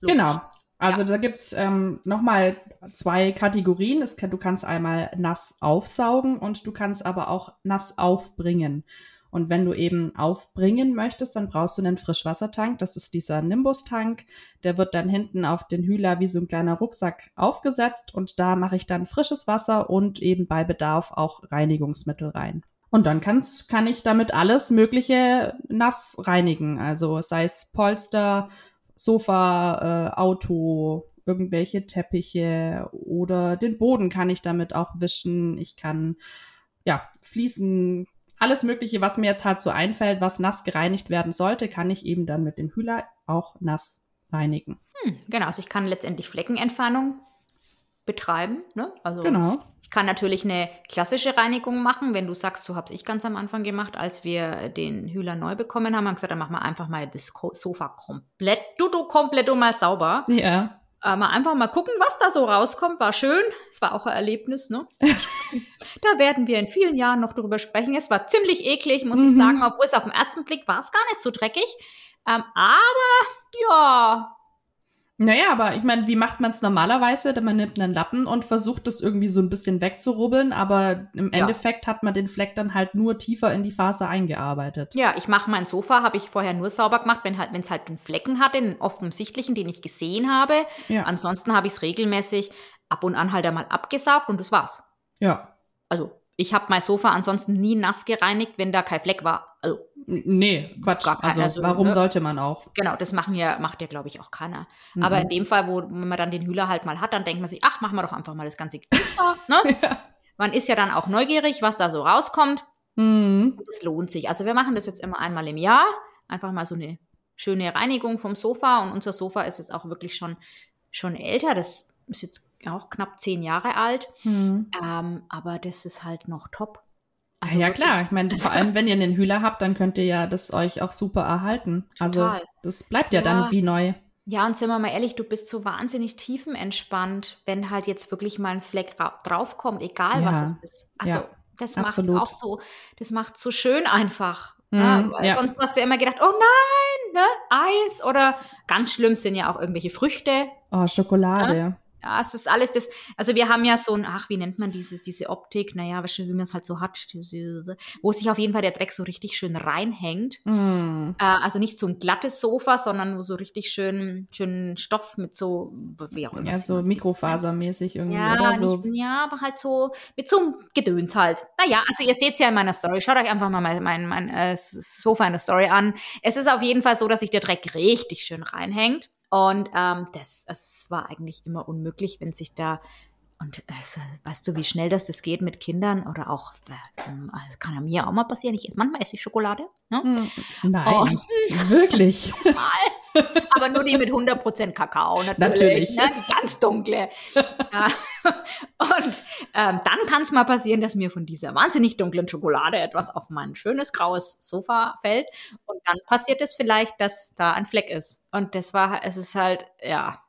Logisch. Genau. Also da gibt es ähm, nochmal zwei Kategorien. Es du kannst einmal nass aufsaugen und du kannst aber auch nass aufbringen. Und wenn du eben aufbringen möchtest, dann brauchst du einen Frischwassertank. Das ist dieser Nimbus-Tank. Der wird dann hinten auf den Hühler wie so ein kleiner Rucksack aufgesetzt und da mache ich dann frisches Wasser und eben bei Bedarf auch Reinigungsmittel rein. Und dann kann's, kann ich damit alles Mögliche nass reinigen. Also sei es Polster, Sofa, äh, Auto, irgendwelche Teppiche oder den Boden kann ich damit auch wischen. Ich kann, ja, Fliesen, alles Mögliche, was mir jetzt halt so einfällt, was nass gereinigt werden sollte, kann ich eben dann mit dem Hühler auch nass reinigen. Hm, genau, also ich kann letztendlich Fleckenentfernung betreiben. Ne? Also Genau. ich kann natürlich eine klassische Reinigung machen, wenn du sagst, so habe ich ganz am Anfang gemacht, als wir den Hühler neu bekommen haben, haben gesagt, dann machen wir einfach mal das Sofa komplett, du, du komplett und mal sauber. Ja. äh, mal einfach mal gucken, was da so rauskommt. War schön. Es war auch ein Erlebnis, ne? da werden wir in vielen Jahren noch drüber sprechen. Es war ziemlich eklig, muss ich Mhm. sagen, obwohl es auf den ersten Blick war es gar nicht so dreckig. Ähm, aber ja, Naja, aber ich meine, wie macht man es normalerweise? Man nimmt einen Lappen und versucht das irgendwie so ein bisschen wegzurubbeln, aber im Ja. Endeffekt hat man den Fleck dann halt nur tiefer in die Faser eingearbeitet. ja, ich mache mein Sofa, habe ich vorher nur sauber gemacht, wenn halt, es halt einen Flecken hatte, einen offensichtlichen, den ich gesehen habe. Ja. Ansonsten habe ich es regelmäßig ab und an halt einmal abgesaugt und das war's. Ja. Also ich habe mein Sofa ansonsten nie nass gereinigt, wenn da kein Fleck war. Also Nee, Quatsch. Gar kein- also, also, warum ne? sollte man auch? Genau, das machen ja, macht ja, glaube ich, auch keiner. Mhm. Aber in dem Fall, wo man dann den Hühler halt mal hat, dann denkt man sich, ach, machen wir doch einfach mal das ganze Künstler. Ne? Man ist ja dann auch neugierig, was da so rauskommt. Mhm. Es lohnt sich. Also wir machen das jetzt immer einmal im Jahr. Einfach mal so eine schöne Reinigung vom Sofa. Und unser Sofa ist jetzt auch wirklich schon, schon älter. Das ist jetzt auch knapp zehn Jahre alt. Mhm. Ähm, aber das ist halt noch top. Also ja, klar. Ich meine, vor allem, wenn ihr einen Hühler habt, dann könnt ihr ja das euch auch super erhalten. Also, Total. das bleibt ja, Ja. dann wie neu. Ja, und sind wir mal ehrlich, du bist so wahnsinnig tiefenentspannt, wenn halt jetzt wirklich mal ein Fleck ra- draufkommt, egal was Ja. es ist. Also Ja, das macht auch so, das macht so schön einfach. Mhm, ne? Weil ja. Sonst hast du immer gedacht, oh nein, ne? Eis oder ganz schlimm sind ja auch irgendwelche Früchte. Oh, Schokolade. Ja, es ist alles das. Also wir haben ja so ein, ach, wie nennt man dieses, diese Optik? Naja, weißt du, wie man es halt so hat, wo sich auf jeden Fall der Dreck so richtig schön reinhängt. Mhm. Äh, also nicht so ein glattes Sofa, sondern so richtig schön, schön Stoff mit so, wie auch immer. Ja, so mikrofasermäßig irgendwie, Ja, oder? So. nicht, ja, aber halt so mit so einem Gedöns halt. Naja, also ihr seht es ja in meiner Story. Schaut euch einfach mal mein, mein, mein äh, Sofa in der Story an. Es ist auf jeden Fall so, dass sich der Dreck richtig schön reinhängt. Und ähm, das, das war eigentlich immer unmöglich, wenn sich da und äh, weißt du, wie schnell das, das geht mit Kindern oder auch, äh, das kann ja mir auch mal passieren. Ich, manchmal esse ich Schokolade, ne? Mhm. Nein, Oh. wirklich. aber nur die mit 100% Kakao natürlich. Natürlich. Ne? Die ganz dunkle. ja. Und ähm, dann kann es mal passieren, dass mir von dieser wahnsinnig dunklen Schokolade etwas auf mein schönes graues Sofa fällt. Und dann passiert es vielleicht, dass da ein Fleck ist. Und das war, es ist halt, ja,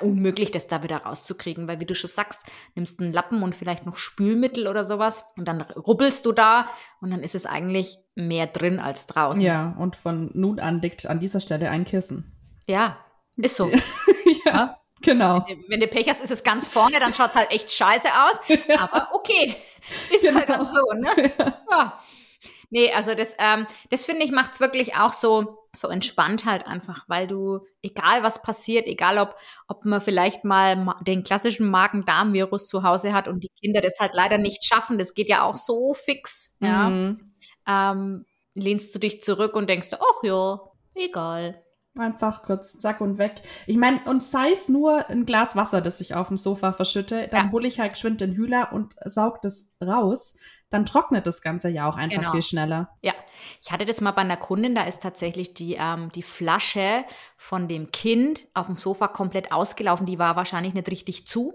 unmöglich, das da wieder rauszukriegen, weil wie du schon sagst, nimmst einen Lappen und vielleicht noch Spülmittel oder sowas und dann rubbelst du da und dann ist es eigentlich mehr drin als draußen. Ja, und von nun an liegt an dieser Stelle ein Kissen. Ja ist so. ja, genau. Wenn du Pech hast, ist es ganz vorne, dann schaut es halt echt scheiße aus. Aber okay, ist halt Genau. dann so, ne? Ja. Nee, also das, ähm, das finde ich, macht es wirklich auch so, so entspannt halt einfach, weil du, egal was passiert, egal ob, ob man vielleicht mal ma- den klassischen Magen-Darm-Virus zu Hause hat und die Kinder das halt leider nicht schaffen, das geht ja auch so fix, ja, Mhm. ähm, lehnst du dich zurück und denkst, du, ach ja, egal. Einfach kurz, zack und weg. Ich meine, und sei es nur ein Glas Wasser, das ich auf dem Sofa verschütte, dann Ja. hole ich halt geschwind den Hühler und saug das raus. Dann trocknet das Ganze ja auch einfach Genau. viel schneller. Ja, ich hatte das mal bei einer Kundin, da ist tatsächlich die, ähm, die Flasche von dem Kind auf dem Sofa komplett ausgelaufen. Die war wahrscheinlich nicht richtig zu.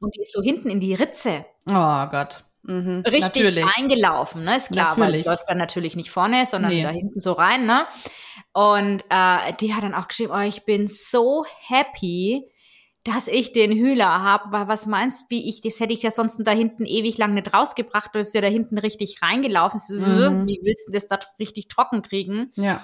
Und die ist so hinten in die Ritze Oh Gott. Mhm. richtig Natürlich. eingelaufen, ne? Ist klar, weil Natürlich. es läuft dann natürlich nicht vorne, sondern Nee. da hinten so rein, ne? Und äh, die hat dann auch geschrieben, oh, ich bin so happy, dass ich den Hühler habe, weil was meinst wie ich, das hätte ich ja sonst da hinten ewig lang nicht rausgebracht, das ist ja da hinten richtig reingelaufen. So, Mhm. Wie willst du das da richtig trocken kriegen? Ja.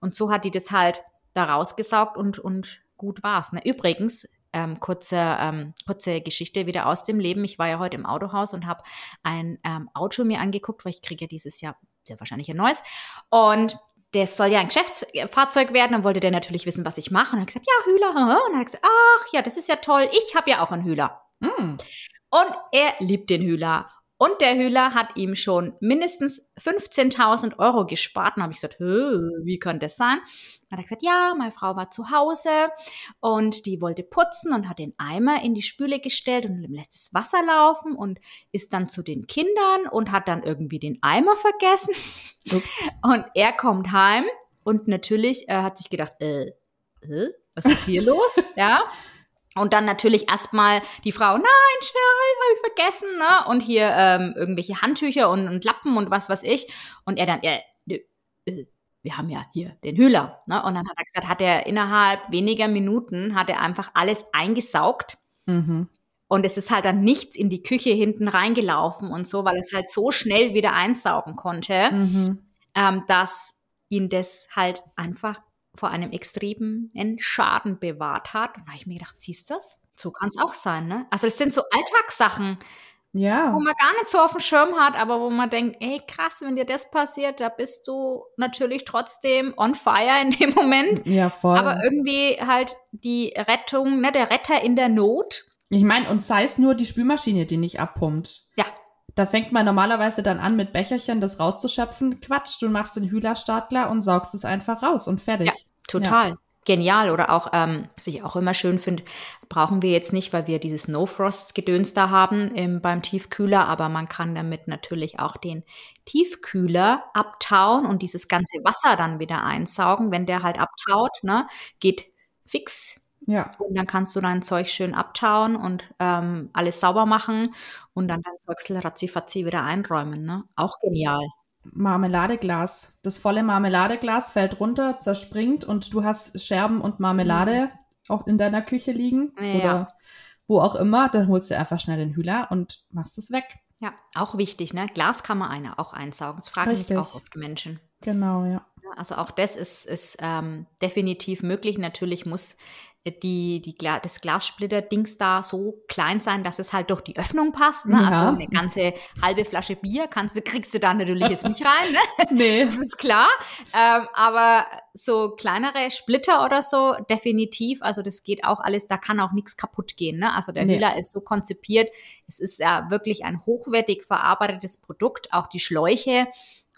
Und so hat die das halt da rausgesaugt und, und gut war's. Ne? Übrigens, ähm, kurze, ähm, kurze Geschichte wieder aus dem Leben. Ich war ja heute im Autohaus und habe ein ähm, Auto mir angeguckt, weil ich kriege ja dieses Jahr sehr wahrscheinlich ein neues. Und das soll ja ein Geschäftsfahrzeug werden. Dann wollte der natürlich wissen, was ich mache. Und er hat gesagt, ja, Hühler. Und dann hat gesagt, ach ja, das ist ja toll. Ich habe ja auch einen Hühler. Mm. Und er liebt den Hühler. Und der Hühler hat ihm schon mindestens 15.000 Euro gespart. Und habe ich gesagt, "Hä, wie kann das sein? Hat er gesagt, ja, meine Frau war zu Hause und die wollte putzen und hat den Eimer in die Spüle gestellt und lässt das Wasser laufen und ist dann zu den Kindern und hat dann irgendwie den Eimer vergessen. Ups. Und er kommt heim und natürlich äh, hat sich gedacht, äh, äh, was ist hier los? Ja. Und dann natürlich erstmal die Frau, nein, schnell, habe ich vergessen, ne? Und hier ähm, irgendwelche Handtücher und, und Lappen und was weiß ich. Und er dann, nö, äh, wir haben ja hier den Hühler. Ne? Und dann hat er gesagt, hat er innerhalb weniger Minuten, hat er einfach alles eingesaugt. Mhm. Und es ist halt dann nichts in die Küche hinten reingelaufen und so, weil es halt so schnell wieder einsaugen konnte Mhm. ähm, dass ihn das halt einfach vor einem extremen Schaden bewahrt hat. Und da habe ich mir gedacht, siehst du das? So kann es auch sein, ne? Also es sind so Alltagssachen, Ja. wo man gar nicht so auf dem Schirm hat, aber wo man denkt, ey krass, wenn dir das passiert, da bist du natürlich trotzdem on fire in dem Moment. Ja, voll. Aber irgendwie halt die Rettung, ne, der Retter in der Not. ich meine, und sei es nur die Spülmaschine, die nicht abpumpt. Ja, Da fängt man normalerweise dann an, mit Becherchen das rauszuschöpfen. Quatsch, du machst den Hühlerstartler und saugst es einfach raus und fertig. Ja, total. Ja genial oder auch, ähm, was ich auch immer schön finde, brauchen wir jetzt nicht, weil wir dieses No-Frost-Gedöns da haben ähm, beim Tiefkühler, aber man kann damit natürlich auch den Tiefkühler abtauen und dieses ganze Wasser dann wieder einsaugen. Wenn der halt abtaut, ne, geht fix. Ja. Und dann kannst du dein Zeug schön abtauen und ähm, alles sauber machen und dann dein Zeugsel ratzifatzi wieder einräumen. Ne? Auch genial. Marmeladeglas. Das volle Marmeladeglas fällt runter, zerspringt und du hast Scherben und Marmelade mhm. auch in deiner Küche liegen ja. oder wo auch immer. Dann holst du einfach schnell den Hühler und machst es weg. Ja, auch wichtig, ne? Glas kann man eine auch einsaugen. Das fragen Richtig. mich auch oft Menschen. Genau, ja. Also auch das ist, ist ähm, definitiv möglich. Natürlich muss die, die, das Glassplitter-Dings da so klein sein, dass es halt durch die Öffnung passt. Ne? Also ja. Also eine ganze halbe Flasche Bier kannst du, kriegst du da natürlich jetzt nicht rein. Ne? Nee. Das ist klar. Ähm, aber so kleinere Splitter oder so, definitiv. Also das geht auch alles, da kann auch nichts kaputt gehen. Ne? Also der nee. Hühler ist so konzipiert. Es ist ja wirklich ein hochwertig verarbeitetes Produkt, auch die Schläuche.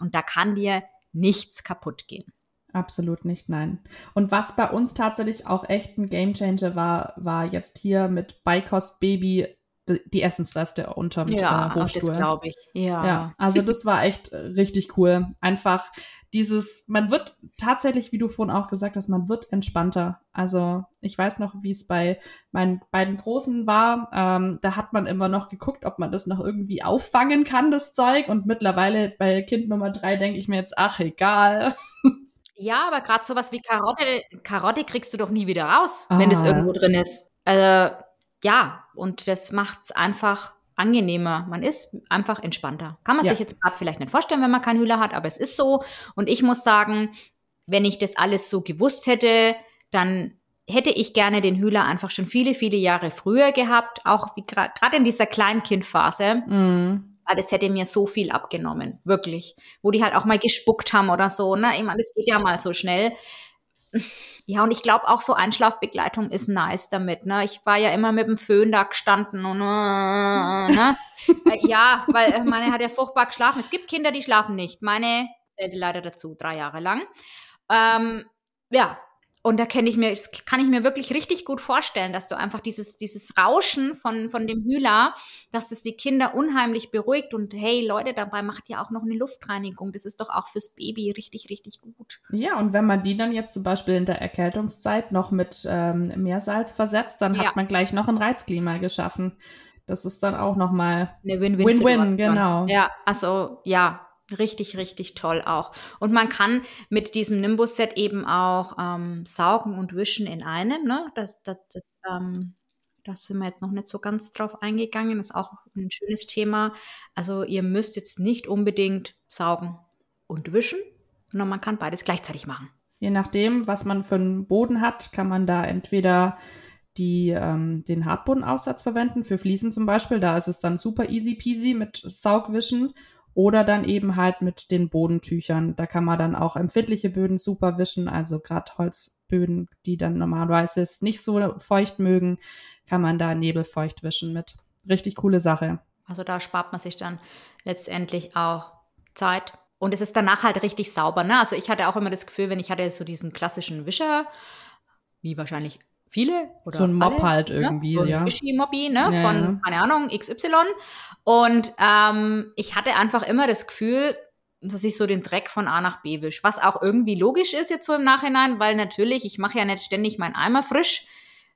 Und da kann dir nichts kaputt gehen. Absolut nicht, nein. Und was bei uns tatsächlich auch echt ein Gamechanger war, war jetzt hier mit Beikost Baby die Essensreste unterm ja, äh, Hochstuhl. das glaube ich. Ja. ja. Also das war echt richtig cool. Einfach dieses, man wird tatsächlich, wie du vorhin auch gesagt hast, man wird entspannter. Also ich weiß noch, wie es bei meinen beiden Großen war. Ähm, da hat man immer noch geguckt, ob man das noch irgendwie auffangen kann, das Zeug. Und mittlerweile bei Kind Nummer drei denke ich mir jetzt, ach egal. Ja, aber gerade sowas wie Karotte, Karotte kriegst du doch nie wieder raus, ah. wenn das irgendwo drin ist. Also, ja, und das macht es einfach angenehmer. Man ist einfach entspannter. Kann man ja. sich jetzt gerade vielleicht nicht vorstellen, wenn man keinen Hühler hat, aber es ist so. Und ich muss sagen, wenn ich das alles so gewusst hätte, dann hätte ich gerne den Hühler einfach schon viele, viele Jahre früher gehabt, auch gerade in dieser Kleinkindphase. Mm weil das hätte mir so viel abgenommen, wirklich. Wo die halt auch mal gespuckt haben oder so, ne? Ich meine, das geht ja mal so schnell. Ja, und ich glaube auch so Einschlafbegleitung ist nice damit, ne? Ich war ja immer mit dem Föhn da gestanden und, äh, ne? Äh, ja, weil meine hat ja furchtbar geschlafen. Es gibt Kinder, die schlafen nicht. Meine äh, leider dazu, drei Jahre lang. Ähm, ja, und da kenne ich mir, das kann ich mir wirklich richtig gut vorstellen, dass du einfach dieses, dieses Rauschen von, von dem Hühler, dass das die Kinder unheimlich beruhigt und hey Leute, dabei macht ja auch noch eine Luftreinigung. Das ist doch auch fürs Baby richtig, richtig gut. Ja, und wenn man die dann jetzt zum Beispiel in der Erkältungszeit noch mit ähm, Meersalz versetzt, dann ja. hat man gleich noch ein Reizklima geschaffen. Das ist dann auch nochmal eine Win-Win. genau. Ja, also ja, Richtig, richtig toll auch. Und man kann mit diesem Nimbus-Set eben auch ähm, saugen und wischen in einem. Ne? Das, das, das, ähm, da sind wir jetzt noch nicht so ganz drauf eingegangen. Das ist auch ein schönes Thema. Also ihr müsst jetzt nicht unbedingt saugen und wischen, sondern man kann beides gleichzeitig machen. Je nachdem, was man für einen Boden hat, kann man da entweder die, ähm, den Hartbodenaufsatz verwenden, für Fliesen zum Beispiel. Da ist es dann super easy peasy mit Saugwischen. Oder dann eben halt mit den Bodentüchern. Da kann man dann auch empfindliche Böden super wischen. Also gerade Holzböden, die dann normalerweise es nicht so feucht mögen, kann man da nebelfeucht wischen mit. Richtig coole Sache. Also da spart man sich dann letztendlich auch Zeit. Und es ist danach halt richtig sauber. Ne? Also ich hatte auch immer das Gefühl, wenn ich hatte so diesen klassischen Wischer, wie wahrscheinlich viele oder so ein Mob alle, halt ne? irgendwie, ne? so ein ja. Wischi-Mobby, ne, ja, von, keine Ahnung, XY. Und ähm, ich hatte einfach immer das Gefühl, dass ich so den Dreck von A nach B wisch. Was auch irgendwie logisch ist jetzt so im Nachhinein, weil natürlich, ich mache ja nicht ständig meinen Eimer frisch,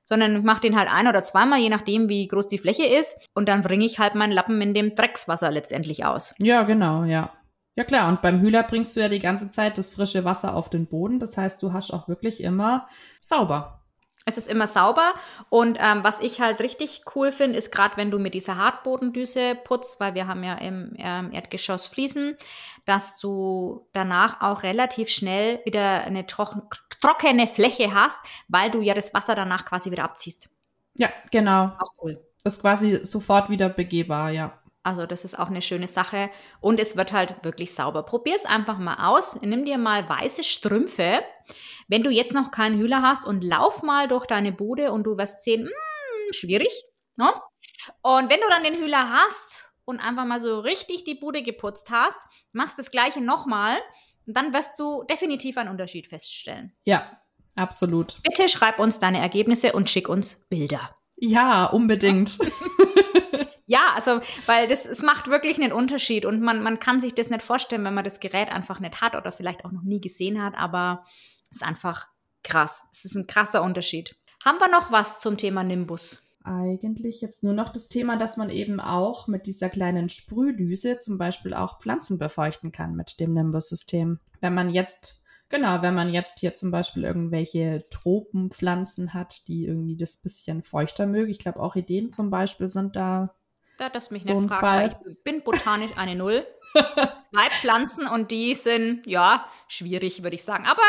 sondern ich mache den halt ein oder zweimal, je nachdem, wie groß die Fläche ist. Und dann bringe ich halt meinen Lappen in dem Dreckswasser letztendlich aus. Ja, genau, ja. Ja klar, und beim Hühler bringst du ja die ganze Zeit das frische Wasser auf den Boden. Das heißt, du hast auch wirklich immer sauber. Es ist immer sauber und ähm, was ich halt richtig cool finde, ist gerade wenn du mit dieser Hartbodendüse putzt, weil wir haben ja im ähm, Erdgeschoss Fliesen, dass du danach auch relativ schnell wieder eine trocken, trockene Fläche hast, weil du ja das Wasser danach quasi wieder abziehst. Ja, genau. Auch cool. Das ist quasi sofort wieder begehbar, ja. Also das ist auch eine schöne Sache und es wird halt wirklich sauber. Probier es einfach mal aus. Nimm dir mal weiße Strümpfe. Wenn du jetzt noch keinen Hühler hast und lauf mal durch deine Bude und du wirst sehen, mh, hm, schwierig. Ne? Und wenn du dann den Hühler hast und einfach mal so richtig die Bude geputzt hast, machst das gleiche nochmal und dann wirst du definitiv einen Unterschied feststellen. Ja, absolut. Bitte schreib uns deine Ergebnisse und schick uns Bilder. Ja, unbedingt. Ja, also, weil das, es macht wirklich einen Unterschied und man, man kann sich das nicht vorstellen, wenn man das Gerät einfach nicht hat oder vielleicht auch noch nie gesehen hat, aber es ist einfach krass. Es ist ein krasser Unterschied. Haben wir noch was zum Thema Nimbus? Eigentlich jetzt nur noch das Thema, dass man eben auch mit dieser kleinen Sprühdüse zum Beispiel auch Pflanzen befeuchten kann mit dem Nimbus-System. Wenn man jetzt, genau, wenn man jetzt hier zum Beispiel irgendwelche Tropenpflanzen hat, die irgendwie das bisschen feuchter mögen. Ich glaube, Orchideen zum Beispiel sind da. Da das mich So nicht weil ich bin botanisch eine Null. Zwei Pflanzen und die sind, ja, schwierig, würde ich sagen. Aber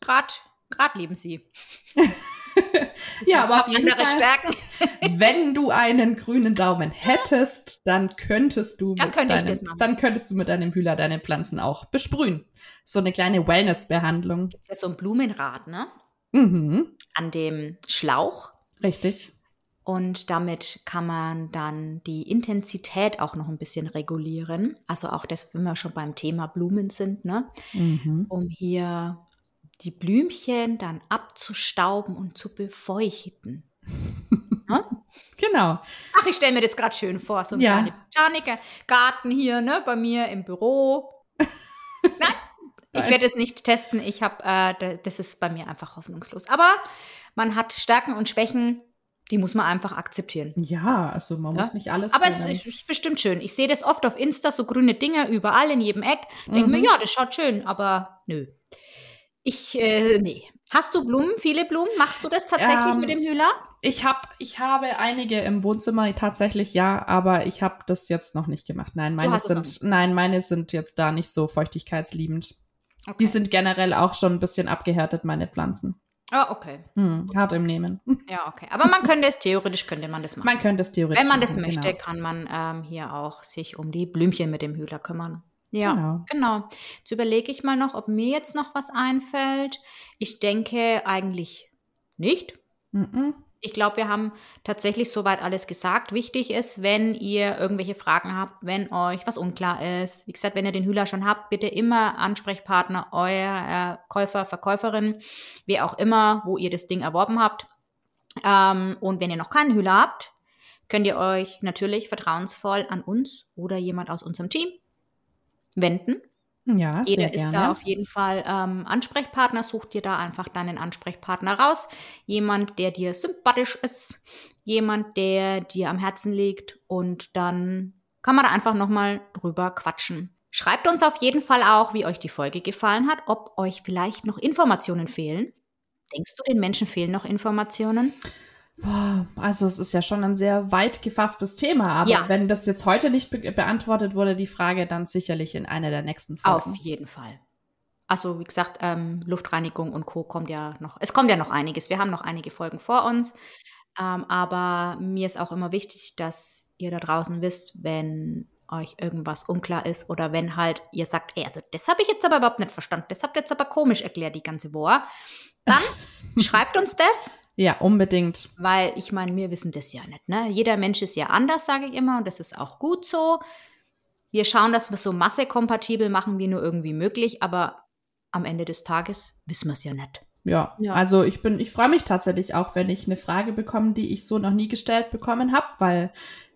gerade grad lieben sie. Ja, aber auf andere Fall. Stärken. Wenn du einen grünen Daumen hättest, dann könntest du Dann mit könnte deinem, dann könntest du mit deinem Hühler deine Pflanzen auch besprühen. So eine kleine Wellness-Behandlung. Das ist ja so ein Blumenrad, ne? Mhm, An dem Schlauch. richtig. Und damit kann man dann die Intensität auch noch ein bisschen regulieren. Also auch das, wenn wir schon beim Thema Blumen sind, ne? Mhm. Um hier die Blümchen dann abzustauben und zu befeuchten. ne? Genau. Ach, ich stelle mir das gerade schön vor, so ein Ja. kleiner Botanikergarten hier, ne, bei mir im Büro. Nein, ich werde es nicht testen. Ich habe, äh, da- das ist bei mir einfach hoffnungslos. Aber man hat Stärken und Schwächen, die muss man einfach akzeptieren. Ja, also man Ja. muss nicht alles. Aber es können. ist, ist bestimmt schön. Ich sehe das oft auf Insta, so grüne Dinger überall in jedem Eck. Denke Mhm. mir, ja, das schaut schön, aber nö. Ich, äh, nee. Hast du Blumen, viele Blumen? Machst du das tatsächlich Ähm, mit dem Hühler? Ich hab, ich habe einige im Wohnzimmer tatsächlich ja, aber ich habe das jetzt noch nicht gemacht. Nein, meine es sind, nein, meine sind jetzt da nicht so feuchtigkeitsliebend. Okay. Die sind generell auch schon ein bisschen abgehärtet, meine Pflanzen. Ah, okay. Hm, hart im Nehmen. Ja, okay. Aber man könnte es, theoretisch könnte man das machen. Man könnte es theoretisch Wenn man das machen, möchte, Genau. kann man ähm, hier auch sich um die Blümchen mit dem Hühler kümmern. Ja, Genau. genau. Jetzt überlege ich mal noch, ob mir jetzt noch was einfällt. Ich denke eigentlich nicht. Mhm. Ich glaube, wir haben tatsächlich soweit alles gesagt. Wichtig ist, wenn ihr irgendwelche Fragen habt, wenn euch was unklar ist. Wie gesagt, wenn ihr den Hühler schon habt, bitte immer Ansprechpartner, euer äh, Käufer, Verkäuferin, wer auch immer, wo ihr das Ding erworben habt. Ähm, und wenn ihr noch keinen Hühler habt, könnt ihr euch natürlich vertrauensvoll an uns oder jemand aus unserem Team wenden. Ja, Jeder ist da auf jeden Fall ähm, Ansprechpartner. Such dir da einfach deinen Ansprechpartner raus. Jemand, der dir sympathisch ist, jemand, der dir am Herzen liegt und dann kann man da einfach nochmal drüber quatschen. Schreibt uns auf jeden Fall auch, wie euch die Folge gefallen hat, ob euch vielleicht noch Informationen fehlen. Denkst du, den Menschen fehlen noch Informationen? Boah, also es ist ja schon ein sehr weit gefasstes Thema, aber Ja. wenn das jetzt heute nicht be beantwortet wurde, die Frage, dann sicherlich in einer der nächsten Auf Folgen. jeden Fall. Also wie gesagt, ähm, Luftreinigung und Co. kommt ja noch. Es kommt ja noch einiges. Wir haben noch einige Folgen vor uns. Ähm, aber mir ist auch immer wichtig, dass ihr da draußen wisst, wenn euch irgendwas unklar ist oder wenn halt ihr sagt, ey, also das habe ich jetzt aber überhaupt nicht verstanden. Das habt ihr jetzt aber komisch erklärt, die ganze Woche. Dann schreibt uns das, Ja, unbedingt. weil ich meine, wir wissen das ja nicht. Ne? Jeder Mensch ist ja anders, sage ich immer, und das ist auch gut so. Wir schauen, dass wir es so massekompatibel machen, wie nur irgendwie möglich, aber am Ende des Tages wissen wir es ja nicht. Ja, Ja. also ich bin, ich freue mich tatsächlich auch, wenn ich eine Frage bekomme, die ich so noch nie gestellt bekommen habe, weil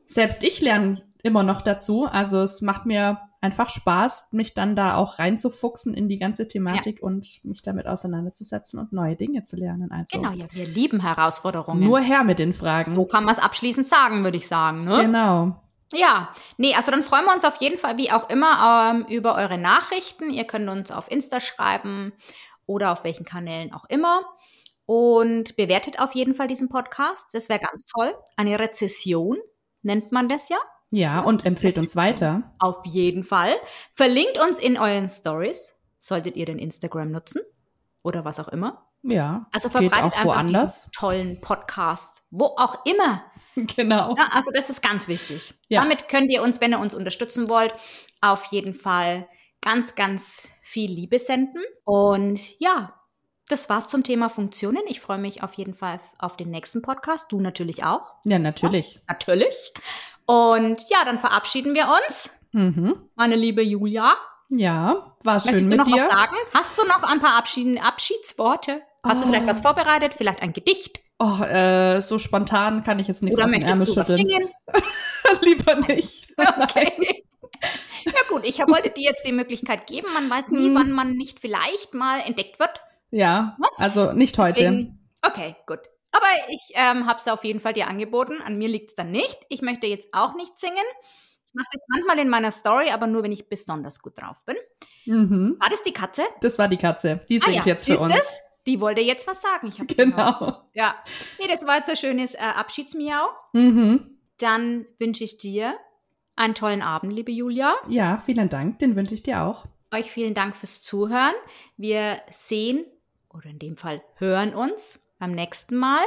selbst ich lerne immer noch dazu. Also es macht mir einfach Spaß, mich dann da auch reinzufuchsen in die ganze Thematik und mich damit auseinanderzusetzen und neue Dinge zu lernen. Also Genau, ja, wir lieben Herausforderungen. nur her mit den Fragen. so kann man es abschließend sagen, würde ich sagen. Ne? Genau. Ja, nee, also dann freuen wir uns auf jeden Fall, wie auch immer, ähm, über eure Nachrichten. Ihr könnt uns auf Insta schreiben oder auf welchen Kanälen auch immer. Und bewertet auf jeden Fall diesen Podcast. Das wäre ganz toll. Eine Rezession nennt man das ja. Ja, und empfehlt uns weiter. Auf jeden Fall. Verlinkt uns in euren Stories. Solltet ihr den Instagram nutzen oder was auch immer. Ja. Also verbreitet einfach woanders. diesen tollen Podcast, wo auch immer. Genau. Ja, also das ist ganz wichtig. Ja. Damit könnt ihr uns, wenn ihr uns unterstützen wollt, auf jeden Fall ganz, ganz viel Liebe senden. Und ja, das war's zum Thema Funktionen. Ich freue mich auf jeden Fall auf den nächsten Podcast. Du natürlich auch. Ja, natürlich. Natürlich. Und ja, dann verabschieden wir uns. Mhm. Meine liebe Julia. Ja, war schön Möchtest du noch dir. was sagen? Hast du noch ein paar Abschied Abschiedsworte? Hast du Oh. vielleicht was vorbereitet? Vielleicht ein Gedicht? Oh, äh, so spontan kann ich jetzt nichts Oder aus dem Ärmel du schütteln. singen? Lieber nicht. Okay. ja gut, ich wollte dir jetzt die Möglichkeit geben. Man weiß nie, Hm. wann man nicht vielleicht mal entdeckt wird. Ja, also nicht heute. Deswegen, okay, gut. Aber ich ähm, habe es auf jeden Fall dir angeboten. An mir liegt es dann nicht. Ich möchte jetzt auch nicht singen. Ich mache das manchmal in meiner Story, aber nur, wenn ich besonders gut drauf bin. Mhm. War das die Katze? Das war die Katze. Die Ah singt ja, jetzt für siehst uns. du's? Die wollte jetzt was sagen. Ich gehört. Genau. Ja. Nee, das war jetzt ein schönes äh, Abschiedsmiau. Mhm. Dann wünsche ich dir einen tollen Abend, liebe Julia. Ja, vielen Dank. Den wünsche ich dir auch. Euch vielen Dank fürs Zuhören. Wir sehen oder in dem Fall hören uns beim nächsten Mal.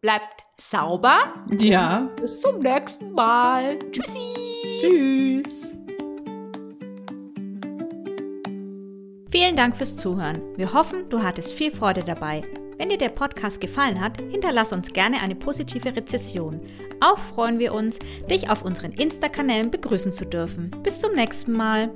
Bleibt sauber. Ja. Bis zum nächsten Mal. Tschüssi. Tschüss. Vielen Dank fürs Zuhören. Wir hoffen, du hattest viel Freude dabei. Wenn dir der Podcast gefallen hat, hinterlass uns gerne eine positive Rezession. Auch freuen wir uns, dich auf unseren Insta-Kanälen begrüßen zu dürfen. Bis zum nächsten Mal.